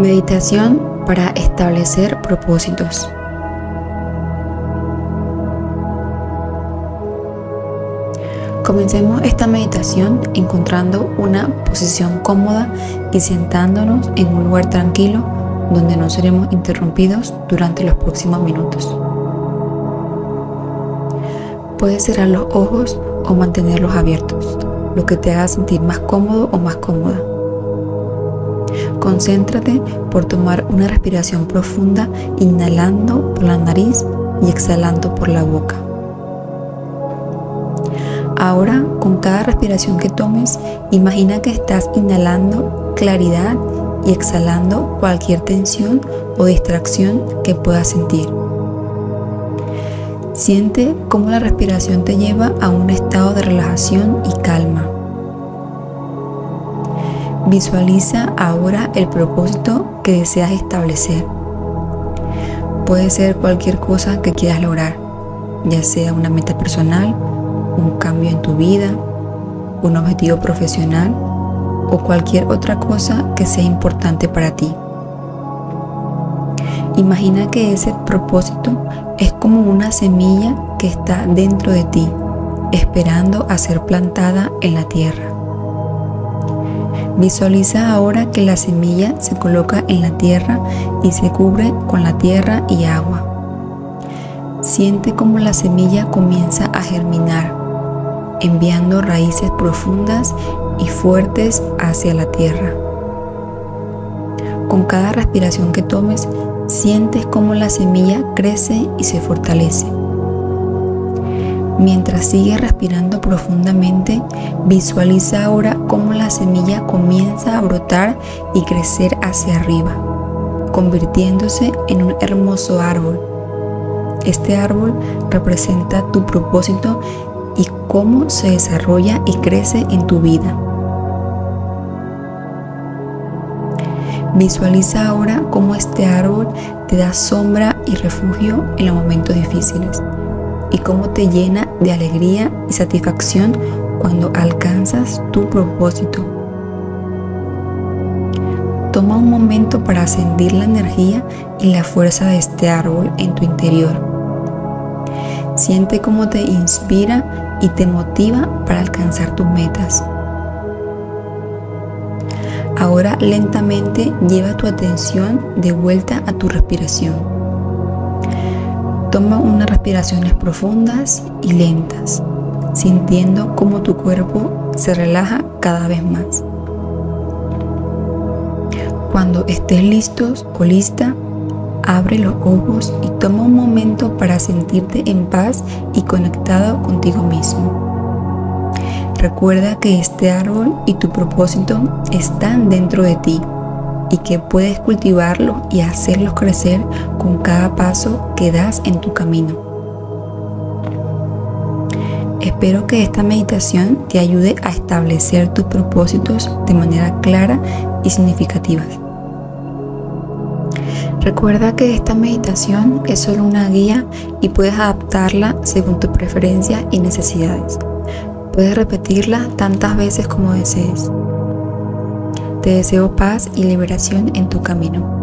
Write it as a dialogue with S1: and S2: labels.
S1: Meditación para establecer propósitos. Comencemos esta meditación encontrando una posición cómoda y sentándonos en un lugar tranquilo donde no seremos interrumpidos durante los próximos minutos. Puedes cerrar los ojos o mantenerlos abiertos, lo que te haga sentir más cómodo o más cómoda. Concéntrate por tomar una respiración profunda, inhalando por la nariz y exhalando por la boca. Ahora, con cada respiración que tomes, imagina que estás inhalando claridad y exhalando cualquier tensión o distracción que puedas sentir. Siente cómo la respiración te lleva a un estado de relajación y calma. Visualiza ahora el propósito que deseas establecer. Puede ser cualquier cosa que quieras lograr, ya sea una meta personal, un cambio en tu vida, un objetivo profesional o cualquier otra cosa que sea importante para ti. Imagina que ese propósito es como una semilla que está dentro de ti, esperando a ser plantada en la tierra. Visualiza ahora que la semilla se coloca en la tierra y se cubre con la tierra y agua. Siente como la semilla comienza a germinar, enviando raíces profundas y fuertes hacia la tierra. Con cada respiración que tomes, sientes como la semilla crece y se fortalece. Mientras sigues respirando profundamente, visualiza ahora cómo la semilla comienza a brotar y crecer hacia arriba, convirtiéndose en un hermoso árbol. Este árbol representa tu propósito y cómo se desarrolla y crece en tu vida. Visualiza ahora cómo este árbol te da sombra y refugio en los momentos difíciles y cómo te llena de alegría y satisfacción cuando alcanzas tu propósito. Toma un momento para ascendir la energía y la fuerza de este árbol en tu interior. Siente cómo te inspira y te motiva para alcanzar tus metas. Ahora lentamente lleva tu atención de vuelta a tu respiración. Toma unas respiraciones profundas y lentas, sintiendo cómo tu cuerpo se relaja cada vez más. Cuando estés listo o lista, abre los ojos y toma un momento para sentirte en paz y conectado contigo mismo. Recuerda que este árbol y tu propósito están dentro de ti y que puedes cultivarlos y hacerlos crecer con cada paso que das en tu camino. Espero que esta meditación te ayude a establecer tus propósitos de manera clara y significativa. Recuerda que esta meditación es solo una guía y puedes adaptarla según tus preferencias y necesidades. Puedes repetirla tantas veces como desees. Te deseo paz y liberación en tu camino.